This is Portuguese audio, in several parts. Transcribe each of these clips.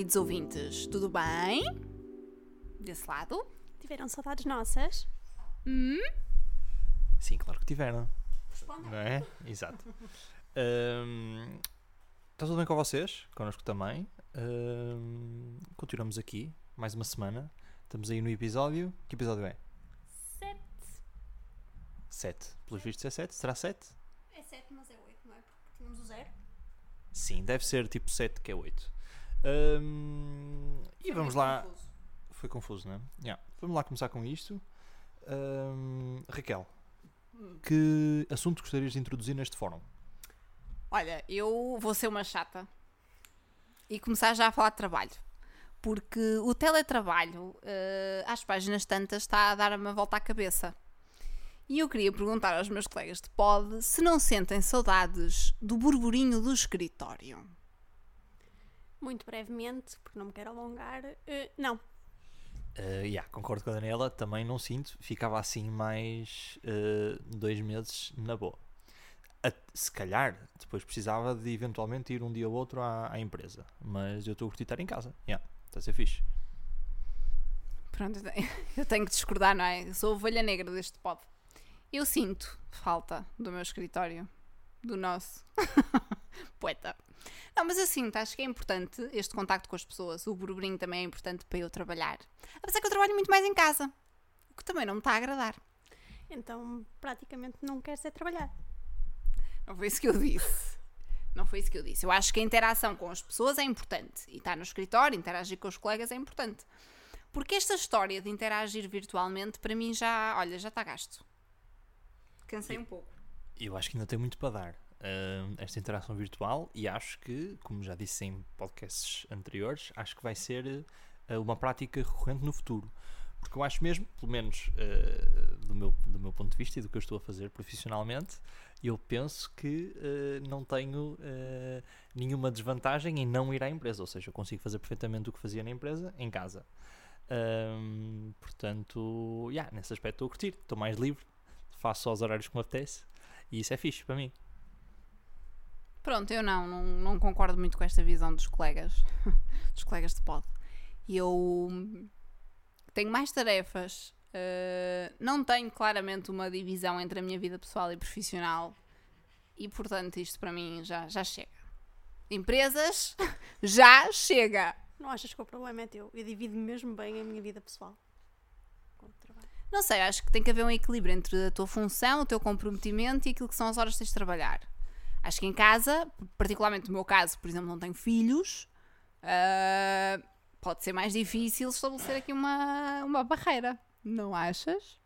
Olá, queridos ouvintes, tudo bem? Desse lado? Tiveram saudades nossas? Hum? Sim, claro que tiveram. Não é? Exato. Hum, está tudo bem com vocês? Connosco também. Hum, continuamos aqui, mais uma semana. Estamos aí no episódio. Que episódio é? Sete. 7. Pelos vistos é 7? Será 7? É sete, mas é oito, não é? Porque tínhamos o zero. Sim, deve ser tipo 7 que é 8. Hum, e vamos lá. Foi confuso, não é? Yeah. Vamos lá começar com isto. Hum, Raquel, que assunto gostarias de introduzir neste fórum? Olha, eu vou ser uma chata e começar já a falar de trabalho. Porque o teletrabalho, eh, às páginas tantas, está a dar uma volta à cabeça. E eu queria perguntar aos meus colegas de pod se não sentem saudades do burburinho do escritório. Muito brevemente, porque não me quero alongar. eh, não. Uh, yeah, concordo com a Daniela, também não sinto. Ficava assim mais uh, dois meses na boa. A- se calhar, depois precisava de eventualmente ir um dia ou outro à, à empresa. Mas eu estou a curtir estar em casa. Yeah, está a ser fixe. Pronto, eu tenho- que discordar, não é? Eu sou a ovelha negra deste pod. Eu sinto falta do meu escritório, do nosso poeta. Não, mas eu sinto, acho que é importante este contacto com as pessoas. O burburinho também é importante para eu trabalhar. Apesar que eu trabalho muito mais em casa, o que também não me está a agradar. Então, praticamente não queres é trabalhar. Não foi isso que eu disse. Não foi isso que eu disse. Eu acho que a interação com as pessoas é importante. E estar no escritório, interagir com os colegas é importante. Porque esta história de interagir virtualmente, para mim já, olha, já está gasto. Cansei um pouco. Eu acho que ainda tem muito para dar uh, esta interação virtual e acho que, como já disse em podcasts anteriores, acho que vai ser uh, uma prática recorrente no futuro. Porque eu acho mesmo, pelo menos uh, do, meu, do meu ponto de vista e do que eu estou a fazer profissionalmente, eu penso que não tenho nenhuma desvantagem em não ir à empresa. Ou seja, eu consigo fazer perfeitamente o que fazia na empresa em casa. Um, portanto, yeah, nesse aspecto estou a curtir, estou mais livre, faço só os horários que me apetece e isso é fixe para mim. Pronto, eu não, não, não concordo muito com esta visão dos colegas, dos colegas de pod. Eu tenho mais tarefas, eh, não tenho claramente uma divisão entre a minha vida pessoal e profissional e, portanto, isto para mim já, já chega. Empresas, já chega! Não achas que o problema é teu? Eu divido mesmo bem a minha vida pessoal. Não sei, acho que tem que haver um equilíbrio entre a tua função, o teu comprometimento e aquilo que são as horas que tens de trabalhar. Acho que em casa, particularmente no meu caso, por exemplo, não tenho filhos, ah, pode ser mais difícil estabelecer aqui uma, uma barreira. Não achas?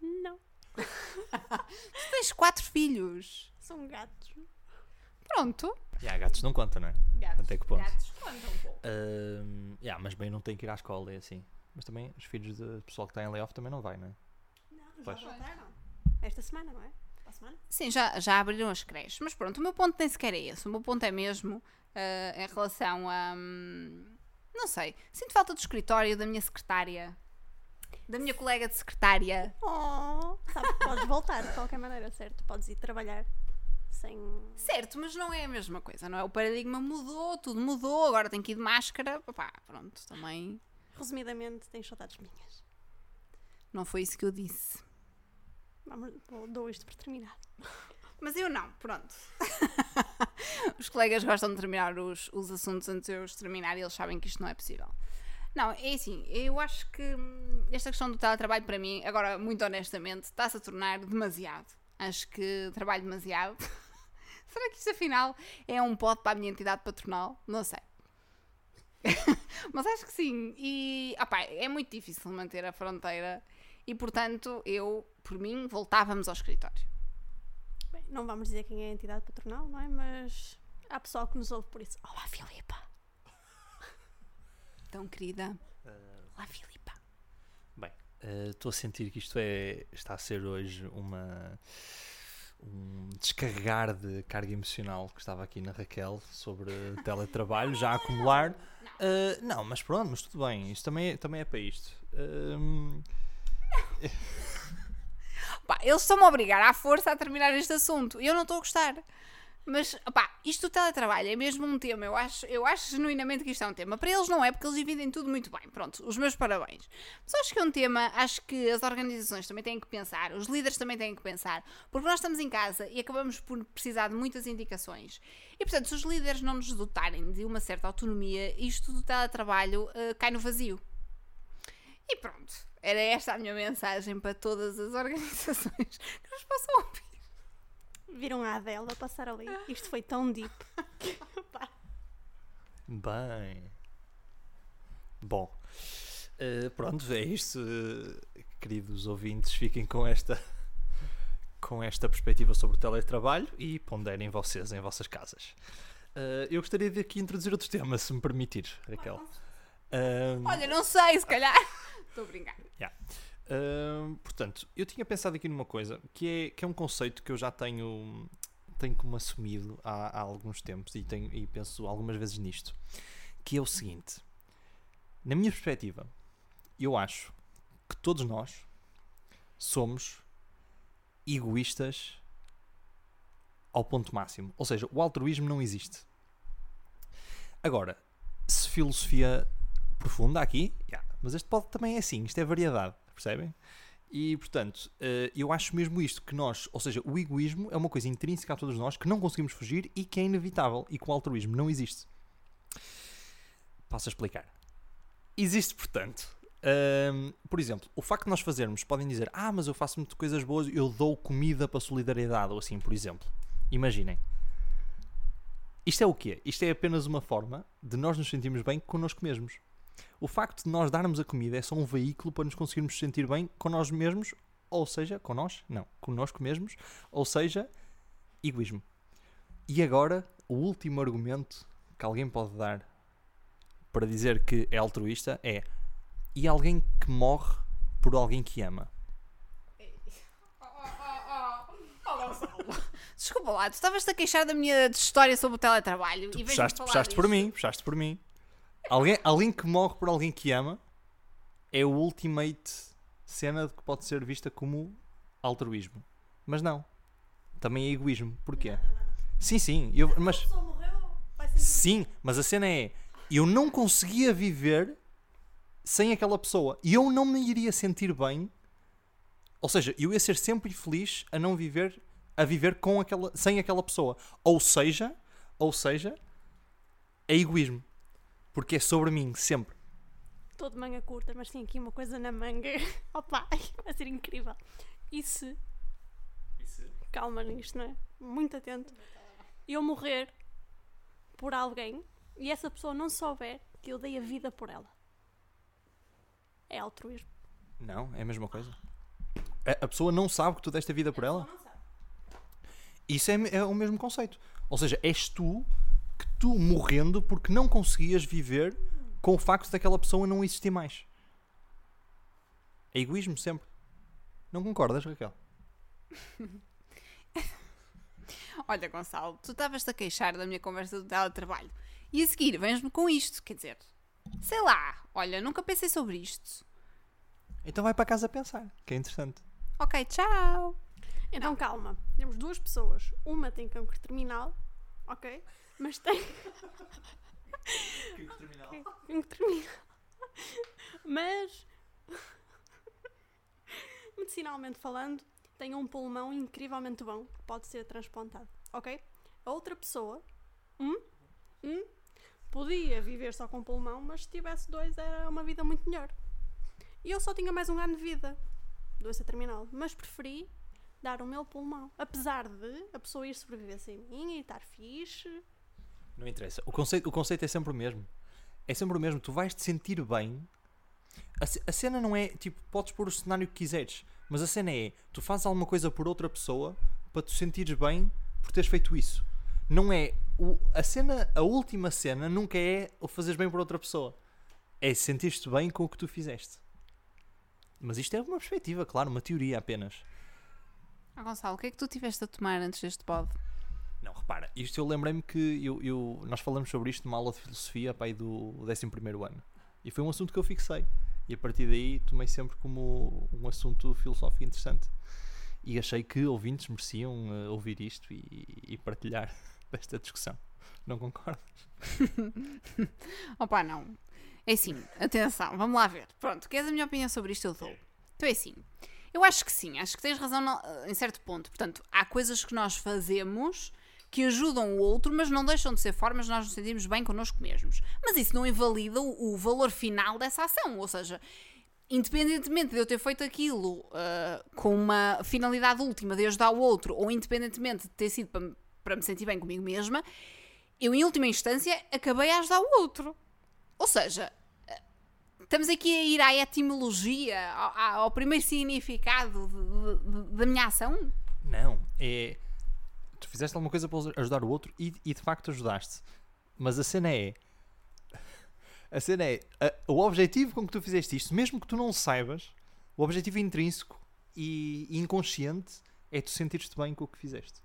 Não. Tu tens quatro filhos. São gatos. Pronto. E há gatos não conta, não é? Gatos, Até que ponto? Gatos contam um pouco. Um, yeah, mas bem, não tem que ir à escola, é assim. Mas também os filhos do pessoal que está em layoff também não vai, não é? Não, já Pois. voltaram. Esta semana, não é? Semana? Sim, já, já abriram as creches. Mas pronto, o meu ponto nem sequer é esse. O meu ponto é mesmo ah, em relação a. hum, não sei. Sinto falta do escritório, da minha secretária, da minha colega de secretária. Oh, sabe que podes voltar de qualquer maneira, certo? Podes ir trabalhar sem. Certo, mas não é a mesma coisa, não é? O paradigma mudou, tudo mudou, agora tem que ir de máscara. Pá, pronto, também Resumidamente, tens saudades minhas. não foi isso que eu disse. Vamos, dou- dou isto por terminado. Mas eu não, pronto. os colegas gostam de terminar os, os assuntos antes de eu os terminar e eles sabem que isto não é possível. Não, é assim, eu acho que hum, esta questão do teletrabalho para mim, agora muito honestamente, está-se a tornar demasiado. Acho que trabalho demasiado. Será que isto afinal é um pote para a minha entidade patronal? Não sei. Mas acho que sim. E opá, é muito difícil manter a fronteira. E portanto, eu, por mim, voltávamos ao escritório. Bem, não vamos dizer quem é a entidade patronal, não é? Mas há pessoal que nos ouve por isso. Olá, Filipa. Tão querida. Olá, Filipa. Bem, eh, estou a sentir que isto é, está a ser hoje uma um descarregar de carga emocional que estava aqui na Raquel sobre teletrabalho, já a acumular. Eh, não, mas pronto, mas tudo bem, isto também é, também é para isto. Pá, eles estão-me a obrigar à força a terminar este assunto. Eu não estou a gostar. Mas, opá, isto do teletrabalho é mesmo um tema. Eu acho, eu acho genuinamente que isto é um tema. Para eles não é, porque eles dividem tudo muito bem. Pronto, os meus parabéns. Mas acho que é um tema, acho que as organizações também têm que pensar, os líderes também têm que pensar, porque nós estamos em casa e acabamos por precisar de muitas indicações. E, portanto, se os líderes não nos dotarem de uma certa autonomia, isto do teletrabalho uh, cai no vazio. E pronto, era esta a minha mensagem para todas as organizações que nos possam ouvir. Viram a Adela passar ali? Isto foi tão deep. Bem. Bom. eh, pronto, é isto. eh, queridos ouvintes, fiquem com esta com esta perspectiva sobre o teletrabalho e ponderem vocês em vossas casas. Eh, eu gostaria de aqui introduzir outro tema, se me permitir, Raquel. Olha, não sei, se calhar. Estou a brincar. Portanto, eu tinha pensado aqui numa coisa que é, que é um conceito que eu já tenho, tenho como assumido há, há alguns tempos e, tenho, e penso algumas vezes nisto, que é o seguinte. Na minha perspectiva, eu acho que todos nós somos egoístas ao ponto máximo. Ou seja, o altruísmo não existe. Agora, se filosofia profunda aqui, yeah, mas este pode também é assim, isto é variedade, percebem? E portanto, eh, eu acho mesmo isto, que nós, ou seja, o egoísmo é uma coisa intrínseca a todos nós que não conseguimos fugir e que é inevitável e que o altruísmo não existe. Passo a explicar. Existe, portanto, hum, por exemplo, o facto de nós fazermos, podem dizer, ah, mas eu faço muitas coisas boas, eu dou comida para solidariedade, ou assim, por exemplo. Imaginem. Isto é o quê? Isto é apenas uma forma de nós nos sentirmos bem connosco mesmos. O facto de nós darmos a comida é só um veículo para nos conseguirmos sentir bem com nós mesmos, ou seja, com nós, não, connosco mesmos, ou seja, egoísmo. E agora, o último argumento que alguém pode dar para dizer que é altruísta é e alguém que morre por alguém que ama. Desculpa lá, tu estavas-te a queixar da minha história sobre o teletrabalho Tu e puxaste, puxaste por mim, puxaste por mim. Alguém, alguém que morre por alguém que ama é o ultimate cena de que pode ser vista como altruísmo. Mas não. Também é egoísmo. Porquê? Sim, sim. Eu, mas, sim, mas a cena é eu não conseguia viver sem aquela pessoa. E eu não me iria sentir bem. Ou seja, eu ia ser sempre feliz a não viver a viver com aquela sem aquela pessoa. Ou seja, ou seja, é egoísmo. Porque é sobre mim sempre. Estou de manga curta, mas tem aqui uma coisa na manga. Opa, vai ser incrível. E se. Calma nisto, não é? Muito atento. Eu morrer por alguém e essa pessoa não souber que eu dei a vida por ela. É altruísmo. Não, é a mesma coisa. A, a pessoa não sabe que tu deste a vida por ela. Não sabe. Isso é, é o mesmo conceito. Ou seja, és tu tu morrendo porque não conseguias viver com o facto daquela pessoa não existir mais. É egoísmo sempre. Não concordas, Raquel? Olha, Gonçalo, tu estavas-te a queixar da minha conversa do teletrabalho. E a seguir, vens-me com isto. Quer dizer, sei lá, olha, nunca pensei sobre isto. Então vai para casa pensar, que é interessante. Ok, tchau. Então calma. Temos duas pessoas. Uma tem cancro terminal, ok? Mas tem. cancro terminal. Mas. Medicinalmente falando, tem um pulmão incrivelmente bom que pode ser transplantado, ok? A outra pessoa. Hum? Hum? Podia viver só com um pulmão, mas se tivesse dois era uma vida muito melhor. E eu só tinha mais um ano de vida. Doença terminal. Mas preferi dar o meu pulmão. Apesar de a pessoa ir sobreviver sem mim e estar fixe. Não interessa. O conceito, o conceito é sempre o mesmo. É sempre o mesmo. Tu vais te sentir bem. A, a cena não é tipo, podes pôr o cenário que quiseres, mas a cena é tu fazes alguma coisa por outra pessoa para te sentires bem por teres feito isso. Não é o, a cena, a última cena nunca é o fazeres bem por outra pessoa. É sentir-te bem com o que tu fizeste. Mas isto é uma perspectiva, claro, uma teoria apenas. Ah, Gonçalo, o que é que tu tiveste a tomar antes deste pod? Não, repara, isto eu lembrei-me que eu, eu- nós falamos sobre isto numa aula de filosofia pai, do 11 ano. E foi um assunto que eu fixei. E a partir daí tomei sempre como um assunto filosófico interessante. E achei que ouvintes mereciam eh, ouvir isto e, e partilhar. desta discussão. Não concordo? Opa, não. É assim, atenção, vamos lá ver. Pronto, queres a minha opinião sobre isto? Eu dou. Então é assim. Eu acho que sim, acho que tens razão no- em certo ponto. Portanto, há coisas que nós fazemos que ajudam o outro, mas não deixam de ser formas nós nos sentirmos bem connosco mesmos. Mas isso não invalida o, o valor final dessa ação. Ou seja, independentemente de eu ter feito aquilo ah, com uma finalidade última de ajudar o outro, ou independentemente de ter sido para, para me sentir bem comigo mesma, eu, em última instância, acabei a ajudar o outro. Ou seja, eh, estamos aqui a ir à etimologia, ao, ao primeiro significado de- de- de- da minha ação. Não, é. Fizeste alguma coisa para ajudar o outro e, e de facto ajudaste. Mas a cena é. A cena é. a- o objetivo com que tu fizeste isto, mesmo que tu não saibas, o objetivo intrínseco e inconsciente é tu sentir-te bem com o que fizeste.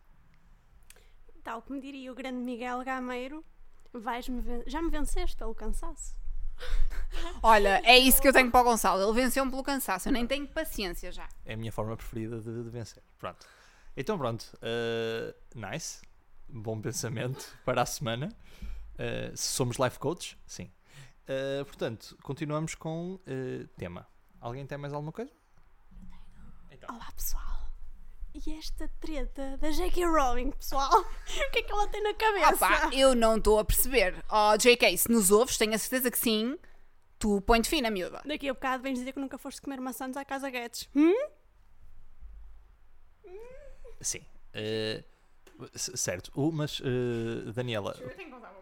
Tal como diria o grande Miguel Gameiro, vais-me já me venceste pelo cansaço. Olha, é isso que eu tenho para o Gonçalo. Ele venceu-me pelo cansaço. Eu nem tenho paciência já. É a minha forma preferida de, de vencer. Pronto. Então pronto. uh, nice. Bom pensamento para a semana. Uh, se somos life coaches, sim. Uh, portanto, continuamos com uh, tema. Alguém tem mais alguma coisa? Então. Olá pessoal! E esta treta da J.K. Rowling, pessoal? o que é que ela tem na cabeça? Opa, eu não estou a perceber. Oh, JK, se nos ouves, tenho a certeza que sim. Tu põe-te fina, miúda. Daqui a bocado vens dizer que nunca foste comer maçãs à casa Guedes. Hum? Sim. Uh, certo. Uh, mas, uh, Daniela,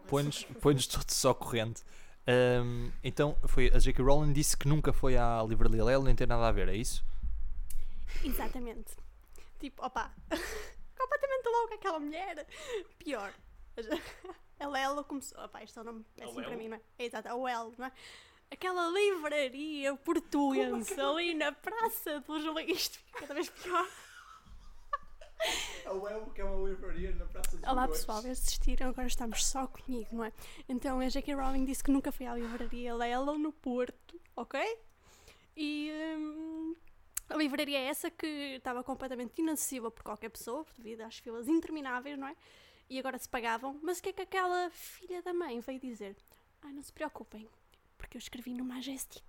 põe-nos põe-nos todos ao corrente. Um, então, foi, a J.K. Rowling disse que nunca foi à Livraria Lelo, nem tem nada a ver, é isso? Exatamente. Tipo, opa, completamente louca aquela mulher. Pior. Ela, ela começou. Opa, isto é um nome péssimo para mim, não é? É exato, a Well, não é? Aquela livraria portuense ali na Praça dos Leões. Isto fica cada vez pior. A que é uma livraria na Praça dos Olá pessoal, assistiram, agora estamos só comigo, não é? Então a J.K. Rowling disse que nunca foi à livraria Lelo no Porto, ok? E hum, a livraria é essa que estava completamente inacessível por qualquer pessoa, devido às filas intermináveis, não é? E agora se pagavam, mas o que é que aquela filha da mãe veio dizer? Ai, não se preocupem, porque eu escrevi no Majestic.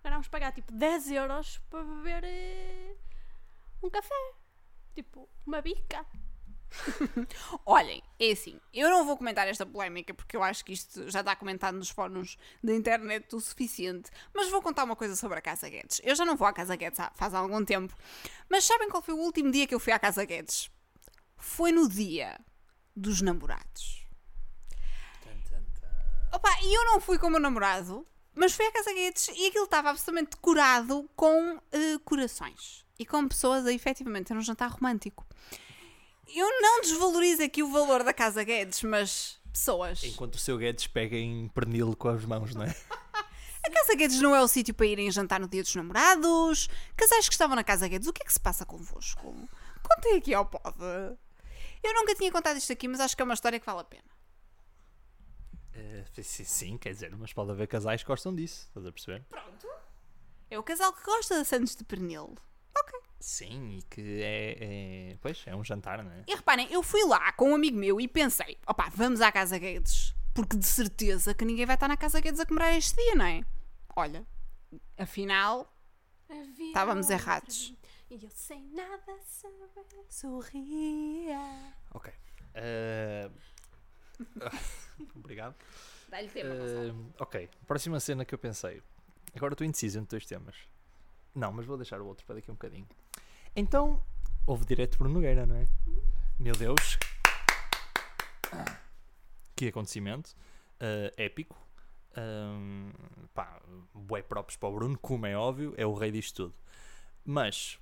Agora vamos pagar tipo 10 euros para beber eh, um café. Tipo, uma bica. Olhem, é assim, eu não vou comentar esta polémica porque eu acho que isto já está comentado nos fóruns da internet o suficiente, mas vou contar uma coisa sobre a Casa Guedes. Eu já não vou à Casa Guedes há, faz algum tempo, mas sabem qual foi o último dia que eu fui à Casa Guedes? Foi no dia dos namorados. Opa, e eu não fui com o meu namorado, mas fui à Casa Guedes e aquilo estava absolutamente decorado com eh, corações e com pessoas a efetivamente ter um jantar romântico. Eu não desvalorizo aqui o valor da Casa Guedes, mas pessoas. Enquanto o seu Guedes pega em pernil com as mãos, não é? A Casa Guedes não é o sítio para irem jantar no dia dos namorados. Casais que estavam na Casa Guedes, o que é que se passa convosco? Contem aqui ao pod. Eu nunca tinha contado isto aqui, mas acho que é uma história que vale a pena. Eh, sim, sim, quer dizer, mas pode haver casais que gostam disso, estás a perceber? É o casal que gosta de Santos de Pernil. Sim, e que é, é- Pois, é um jantar, não é? E reparem, eu fui lá com um amigo meu e pensei, opá, vamos à Casa Guedes. Porque de certeza que ninguém vai estar na Casa Guedes a comemorar este dia, não é? Olha, afinal, Havia Estávamos outra errados. E eu sem nada saber, sorria. Ok. Eh, Obrigado. dá-lhe Eh, ok, próxima cena que eu pensei. Agora estou indeciso entre dois temas. Não, mas vou deixar o outro para daqui a um bocadinho. Então, houve direto por Nogueira, não é? Meu Deus. Que acontecimento. eh, épico. Um, pá, bué próprios para o Bruno, como é óbvio, é o rei disto tudo. Mas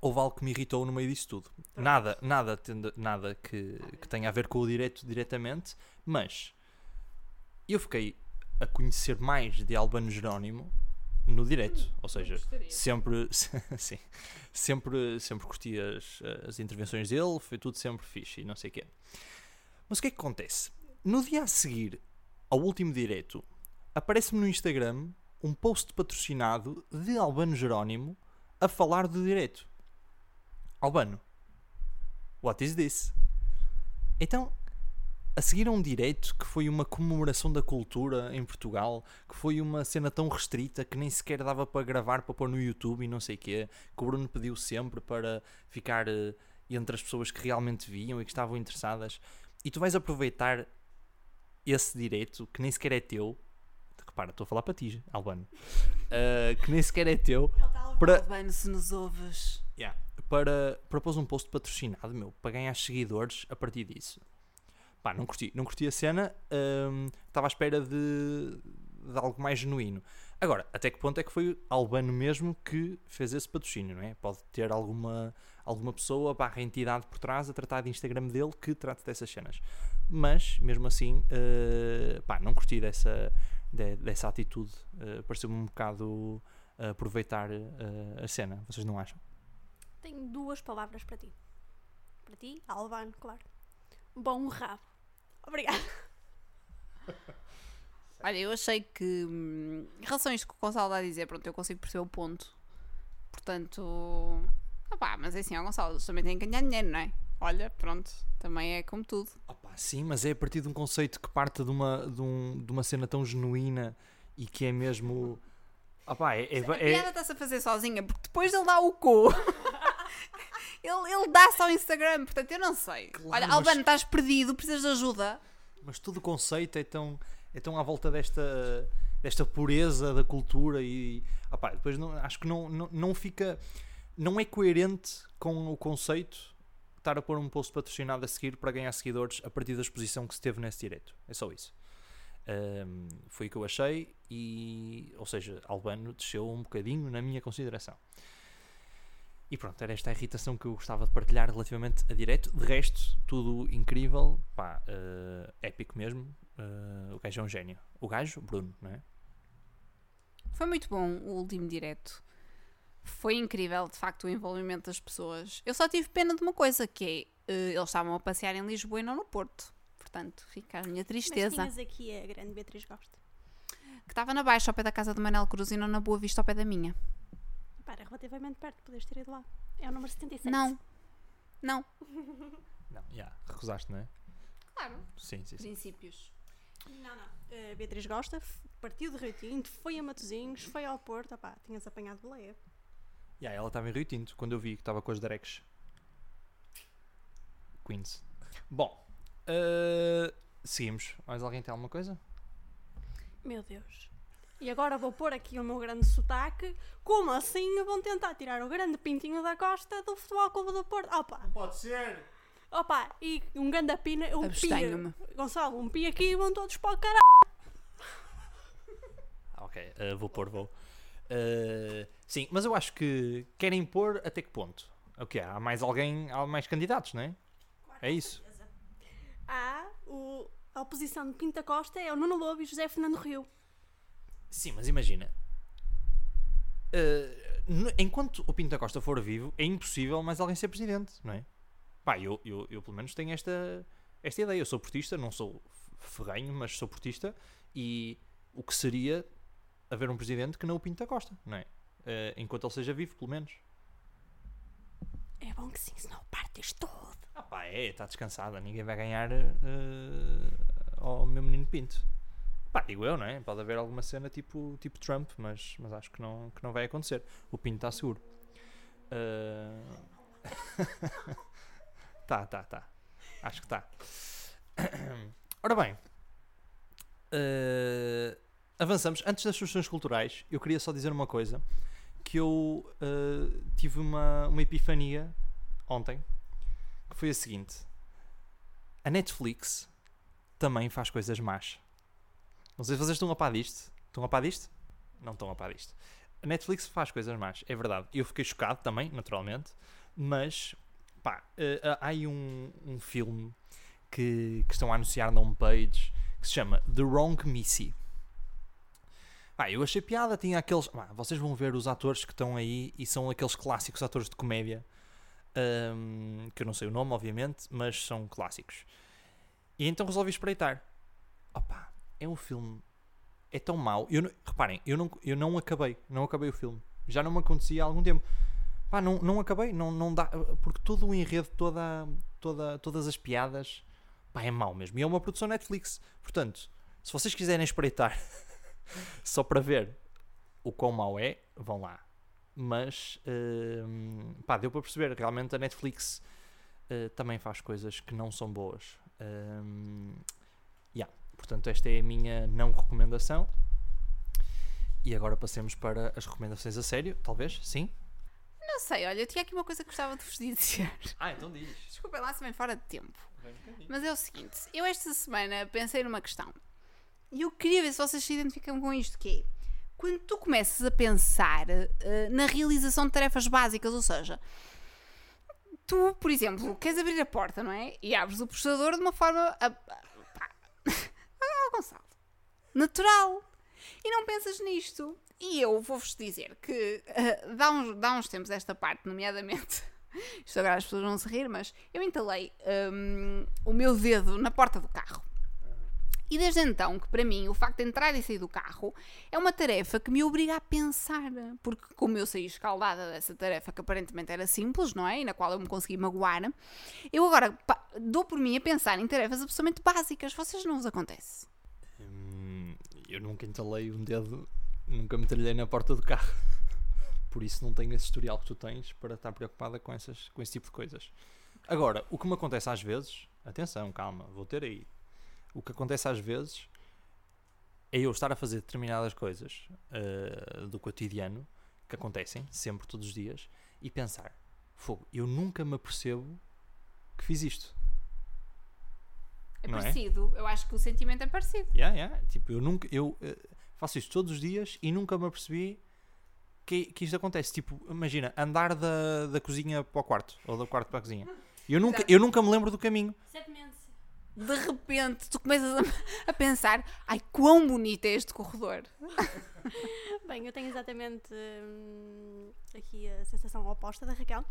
houve algo que me irritou no meio disso tudo. Nada, nada, tende- nada que, que tenha a ver com o direito diretamente, mas eu fiquei a conhecer mais de Albano Jerónimo no direto, ou seja, sempre, sim, sempre, sempre curti as, as intervenções dele, foi tudo sempre fixe e não sei o quê. Mas o que é que acontece? No dia a seguir ao último direto, aparece-me no Instagram um post patrocinado de Albano Jerónimo a falar do direito. Albano, what is this? Então, a seguir a um direito que foi uma comemoração da cultura em Portugal, que foi uma cena tão restrita que nem sequer dava para gravar para pôr no YouTube e não sei o quê, que o Bruno pediu sempre para ficar eh, entre as pessoas que realmente viam e que estavam interessadas, e tu vais aproveitar esse direito que nem sequer é teu. Repara, estou a falar para ti, Albano. Uh, que nem sequer é teu. Para, Albano, se nos ouves. Yeah. Para, para pôs um post patrocinado, meu, para ganhar seguidores a partir disso. Pá, não curti, não curti a cena, hum, estava à espera de, de algo mais genuíno. Agora, até que ponto é que foi Albano mesmo que fez esse patrocínio, não é? Pode ter alguma, alguma pessoa, barra entidade por trás a tratar de Instagram dele que trate dessas cenas. Mas, mesmo assim, uh, pá, não curti dessa, de, dessa atitude. Uh, Pareceu-me um bocado uh, aproveitar a cena. Vocês não acham? Tenho duas palavras para ti. Para ti, Albano, claro. Bom rabo. Obrigada. Olha, eu achei que hum, em relação a isto que o Gonçalo está a dizer, pronto, eu consigo perceber o ponto. Portanto, opá, mas é assim, ó Gonçalo, eles também têm que ganhar dinheiro, não é? Olha, pronto, também é como tudo. Opa, sim, mas é a partir de um conceito que parte de uma, de, um, de uma cena tão genuína e que é mesmo. Opa, é, é, A é- piada está-se a fazer sozinha, porque depois ele dá o cu. ele, ele dá-se ao Instagram, portanto, eu não sei. Claro, Olha, mas- Albano, estás perdido, precisas de ajuda. mas todo o conceito é tão, é tão à volta desta, desta pureza da cultura e opá, depois não, acho que não, não, não fica. Não é coerente com o conceito estar a pôr um post patrocinado a seguir para ganhar seguidores a partir da exposição que se teve nesse direito. É só isso. Ahm, foi o que eu achei e, ou seja, Albano desceu um bocadinho na minha consideração. E pronto, era esta a irritação que eu gostava de partilhar relativamente a direto. De resto, tudo incrível, pá, eh, épico mesmo. Eh, o gajo é um gênio. O gajo, Bruno, não é? Foi muito bom o último direto. Foi incrível, de facto, o envolvimento das pessoas. Eu só tive pena de uma coisa, que é, eh, eles estavam a passear em Lisboa e não no Porto. Portanto, fica a minha Mas tristeza. tinhas aqui a grande Beatriz Gosta. Que estava na baixa, ao pé da casa do Manel Cruz e não na Boa Vista, ao pé da minha. Relativamente perto, podes ter ido lá. É o número 77. Não. Não. Não, já, recusaste, não é? Claro. Sim, sim, sim. Princípios. Não, não. A Beatriz Gosta partiu de Rio Tinto, foi a Matosinhos, foi ao Porto. Opá, tinhas apanhado boleia. Já, ela estava em Rio Tinto quando eu vi que estava com as Drex. Queens. Bom, eh, seguimos. Mais alguém tem alguma coisa? Meu Deus. E agora vou pôr aqui o meu grande sotaque. Como assim vão tentar tirar o grande pintinho da costa do Futebol Clube do Porto? Opa, Pode ser! opa, e um grande pina, um pia. Gonçalo, um pia aqui e vão todos para o caralho. Ah, ok, eh, vou pôr, vou. Eh, sim, mas eu acho que querem pôr até que ponto? O que Há mais alguém, há mais candidatos, não é? É isso. Há o, a oposição de Pinta Costa é o Nuno Lobo e José Fernando Rio. Sim, mas imagina. n- enquanto o Pinto da Costa for vivo, é impossível mais alguém ser presidente, não é? Pá, eu, eu, eu pelo menos tenho esta, esta ideia. Eu sou portista, não sou ferrenho, mas sou portista. E o que seria haver um presidente que não o Pinto da Costa, não é? Eh, enquanto ele seja vivo, pelo menos. É bom que sim, senão partes todo. Ah pá, é, está descansada, ninguém vai ganhar eh, ao meu menino Pinto. Pá, digo eu, não é? Pode haver alguma cena tipo, tipo Trump, mas, mas acho que não, que não vai acontecer. O Pinto está seguro. Eh, tá, tá, tá. Acho que tá. Ora bem, eh, avançamos. Antes das sugestões culturais, eu queria só dizer uma coisa: que eu eh, tive uma, uma epifania ontem que foi a seguinte: a Netflix também faz coisas más. Não sei se vocês estão a par disto. Estão a par disto? Não estão a par disto. A Netflix faz coisas más, é verdade. Eu fiquei chocado também, naturalmente, mas pá, eh, há aí um, um filme que, que estão a anunciar na homepage que se chama The Wrong Missy. Pá, eu achei piada, tinha aqueles. pá, vocês vão ver os atores que estão aí e são aqueles clássicos atores de comédia um, que eu não sei o nome, obviamente, mas são clássicos. E então resolvi espreitar. Opa, é um filme. É tão mau. Eu não- reparem, eu não, eu não acabei. Não acabei o filme. Já não me acontecia há algum tempo. Pá, não, não acabei. Não, não dá, porque todo o enredo, toda, toda, todas as piadas. pá, é mau mesmo. E é uma produção Netflix. Portanto, se vocês quiserem espreitar só para ver o quão mau é, vão lá. Mas, hum, pá, deu para perceber. Realmente a Netflix eh, também faz coisas que não são boas. Yeah. Portanto, esta é a minha não recomendação. E agora passemos para as recomendações a sério, talvez? Sim? Não sei, olha, eu tinha aqui uma coisa que gostava de vos dizer. Ah, então diz. Desculpem lá se vem fora de tempo. Mas é o seguinte, eu esta semana pensei numa questão. E eu queria ver se vocês se identificam com isto, que é quando tu começas a pensar eh, na realização de tarefas básicas, ou seja, tu, por exemplo, queres abrir a porta, não é? E abres o puxador de uma forma a, a- pá, Gonçalo, natural. E não pensas nisto. E eu vou-vos dizer que eh, dá, uns, dá uns tempos esta parte, nomeadamente isto agora as pessoas vão se rir, mas eu entalei hum, o meu dedo na porta do carro. E desde então, que para mim, o facto de entrar e sair do carro é uma tarefa que me obriga a pensar. Porque, como eu saí escaldada dessa tarefa, que aparentemente era simples, não é? E na qual eu me consegui magoar, eu agora dou por mim a pensar em tarefas absolutamente básicas. Vocês não vos acontece? Eu nunca entalei um dedo, nunca me trilhei na porta do carro. Por isso não tenho esse historial que tu tens para estar preocupada com, essas, com esse tipo de coisas. Agora, o que me acontece às vezes, atenção, calma, vou ter aí. O que acontece às vezes é eu estar a fazer determinadas coisas ah, do cotidiano que acontecem sempre, todos os dias, e pensar: fogo, eu nunca me apercebo que fiz isto. É Não é? parecido. Eu acho que o sentimento é parecido. Yeah, yeah. Tipo, eu nunca eu eh, faço isto todos os dias e nunca me apercebi que, que isto acontece. Tipo, imagina, andar da, da cozinha para o quarto ou do quarto para a cozinha. Eu nunca, eu nunca me lembro do caminho. Isso é demência. De repente, tu começas a, a pensar: ai, quão bonito é este corredor. Bem, eu tenho exatamente hum, aqui a sensação oposta da Raquel.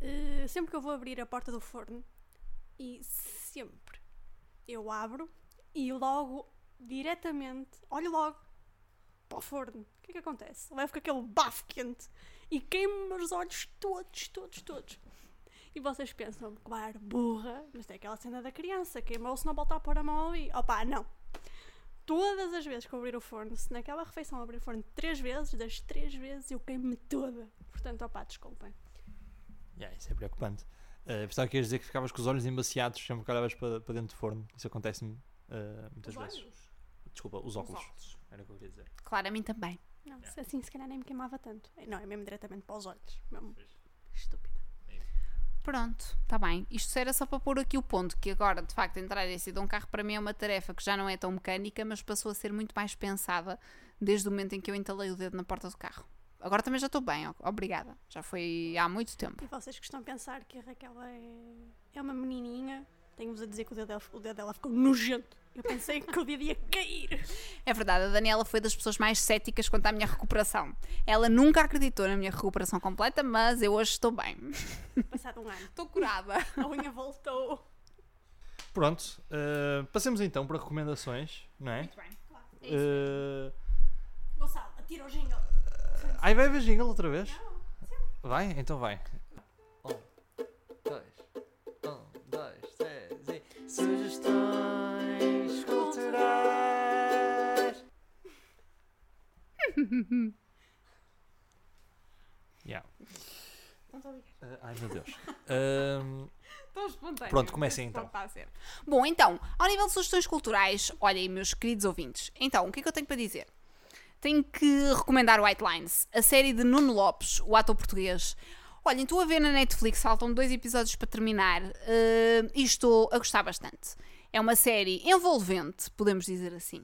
Eh, sempre que eu vou abrir a porta do forno, e sempre eu abro e logo, diretamente, olho logo para o forno. O que é que acontece? Levo com aquele bafo quente e queimo os olhos todos, todos, todos. E vocês pensam, claro, burra, mas tem aquela cena da criança, queimou-se, não volta a pôr a mão ali. Opa, não. Todas as vezes que eu abrir o forno, se naquela refeição abrir o forno três vezes, das três vezes eu queimo-me toda. Portanto, opá, desculpem. Yeah, isso é preocupante. Uh, pensava que ias dizer que ficavas com os olhos embaciados sempre que olhavas para, para dentro do forno. Isso acontece-me eh, muitas vezes. Desculpa, os óculos. Era o que eu queria dizer. Claro, a mim também. Não, assim se calhar nem me queimava tanto. Não, é mesmo diretamente para os olhos. Mesmo estúpida. Pronto, está bem. Isto era só para pôr aqui o ponto que agora, de facto, entrar e sair de um carro para mim é uma tarefa que já não é tão mecânica, mas passou a ser muito mais pensada desde o momento em que eu entalei o dedo na porta do carro. Agora também já estou bem, obrigada. Já foi há muito tempo. E vocês que estão a pensar que a Raquel é, é uma menininha, tenho-vos a dizer que o dedo, dela, o dedo dela ficou nojento. Eu pensei que o dedo ia cair. É verdade, a Daniela foi das pessoas mais céticas quanto à minha recuperação. Ela nunca acreditou na minha recuperação completa, mas eu hoje estou bem. Passado um ano. Estou curada. A unha voltou. Pronto, uh, passemos então para recomendações, não é? Muito bem. Claro, é isso. Uh, Gonçalo, atira o jingle. Aí vai ver jingle outra vez? Vai? Então vai. Um, dois, um, dois, três e sugestões culturais. Yeah. Não estou a ligar. Uh, ai meu Deus. Um. Pronto, comecem então. Bom, então, ao nível de sugestões culturais, olhem, meus queridos ouvintes. Então, o que é que eu tenho para dizer? Tenho que recomendar White Lines, a série de Nuno Lopes, o ator português. Olhem, estou a ver na Netflix, faltam dois episódios para terminar eh, e estou a gostar bastante. É uma série envolvente, podemos dizer assim.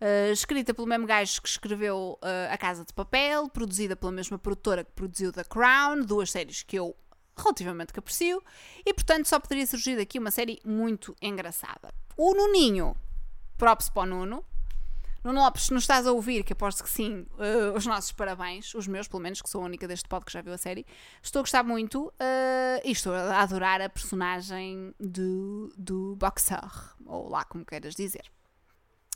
Uh, escrita pelo mesmo gajo que escreveu uh, A Casa de Papel, produzida pela mesma produtora que produziu The Crown, duas séries que eu relativamente que aprecio, e portanto só poderia surgir daqui uma série muito engraçada. O Nuninho, props para o Nuno. Nuno Lopes, se nos estás a ouvir, que aposto que sim, uh, os nossos parabéns, os meus pelo menos, que sou a única deste pod que já viu a série. Estou a gostar muito uh, e estou a adorar a personagem do, do boxer, ou lá como queiras dizer.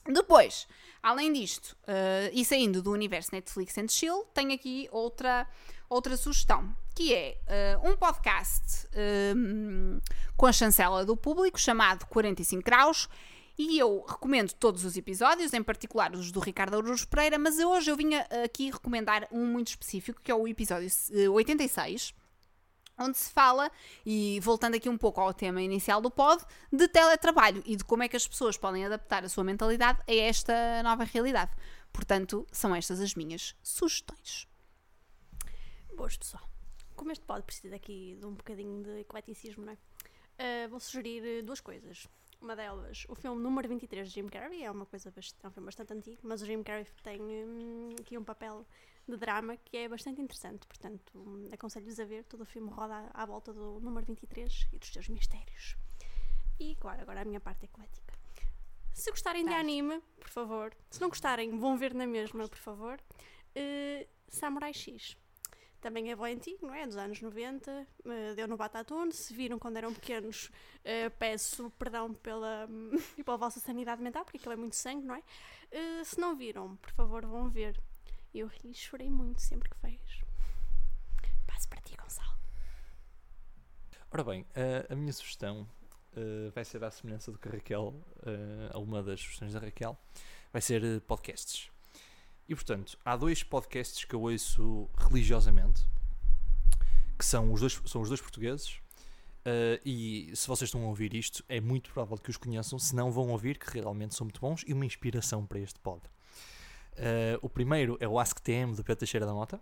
Depois, além disto, eh, e saindo do universo Netflix and Chill, tenho aqui outra, outra sugestão, que é eh, um podcast hum, com a chancela do público chamado 45 Graus. E eu recomendo todos os episódios, em particular os do Ricardo Aruz Pereira, mas hoje eu vinha aqui recomendar um muito específico, que é o episódio eh, 86, onde se fala, e voltando aqui um pouco ao tema inicial do pod, de teletrabalho e de como é que as pessoas podem adaptar a sua mentalidade a esta nova realidade. Portanto, são estas as minhas sugestões. Boas, pessoal. Como este pode precisar aqui de um bocadinho de ecleticismo, não é? Ah, vou sugerir eh, duas coisas. Uma delas, o filme número 23 de Jim Carrey, é uma coisa bast- é um filme bastante antigo, mas o Jim Carrey tem hum, aqui um papel de drama que é bastante interessante, portanto, hum, aconselho-vos a ver, todo o filme roda à, volta do número 23 e dos seus mistérios. E claro, agora a minha parte eclética. Se gostarem de anime, por favor, se não gostarem, vão ver na mesma, por favor. eh, Samurai X. Também é bem antigo, não é? Dos anos 90, eh, deu no Batatune. Se viram quando eram pequenos, eh, peço perdão pela, pela vossa sanidade mental, porque aquilo é muito sangue, não é? Eh, se não viram, por favor, vão ver. Eu ri e chorei muito sempre que vejo. Passo para ti, Gonçalo. Ora bem, a, minha sugestão eh, vai ser à semelhança do que a Raquel, eh, alguma das sugestões da Raquel, vai ser podcasts. E portanto, há dois podcasts que eu ouço religiosamente, que são os dois, são os dois portugueses. eh, e se vocês estão a ouvir isto, é muito provável que os conheçam. Se não vão ouvir, que realmente são muito bons e uma inspiração para este pod. Eh, o primeiro é o AskTM do Pedro Teixeira da Mota.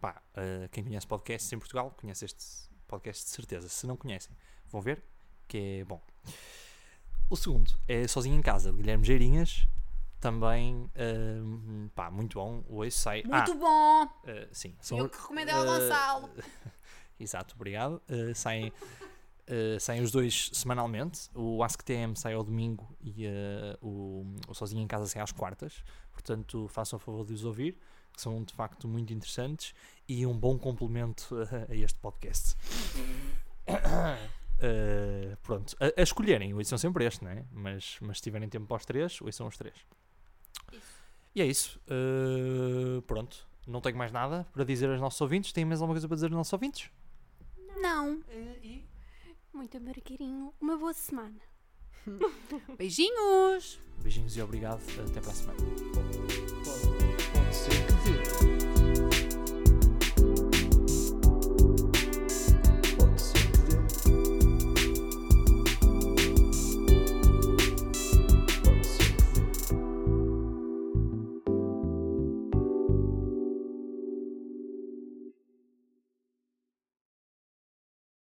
Pá, eh, quem conhece podcasts em Portugal conhece este podcast de certeza. Se não conhecem, vão ver que é bom. O segundo é Sozinho em Casa, de Guilherme Geirinhas. Também, hum, pá, muito bom. Hoje sai. Muito ah, bom! eh, sim, Eu que recomendei ao eh, Gonçalo. Exato, obrigado. Eh, saem, saem os dois semanalmente. O AskTM sai ao domingo e o, o Sozinho em Casa sai às quartas. Portanto, façam o favor de os ouvir, que são de facto muito interessantes e um bom complemento a, a este podcast. Eh, pronto, a, a escolherem, ouçam sempre este, não é? Mas, mas se tiverem tempo para os três, ouçam os três. E é isso. Eh, pronto, não tenho mais nada para dizer aos nossos ouvintes. Tem mais alguma coisa para dizer aos nossos ouvintes? Não. Muito amor, querinho. Uma boa semana. Beijinhos! Beijinhos e obrigado. Até para a semana.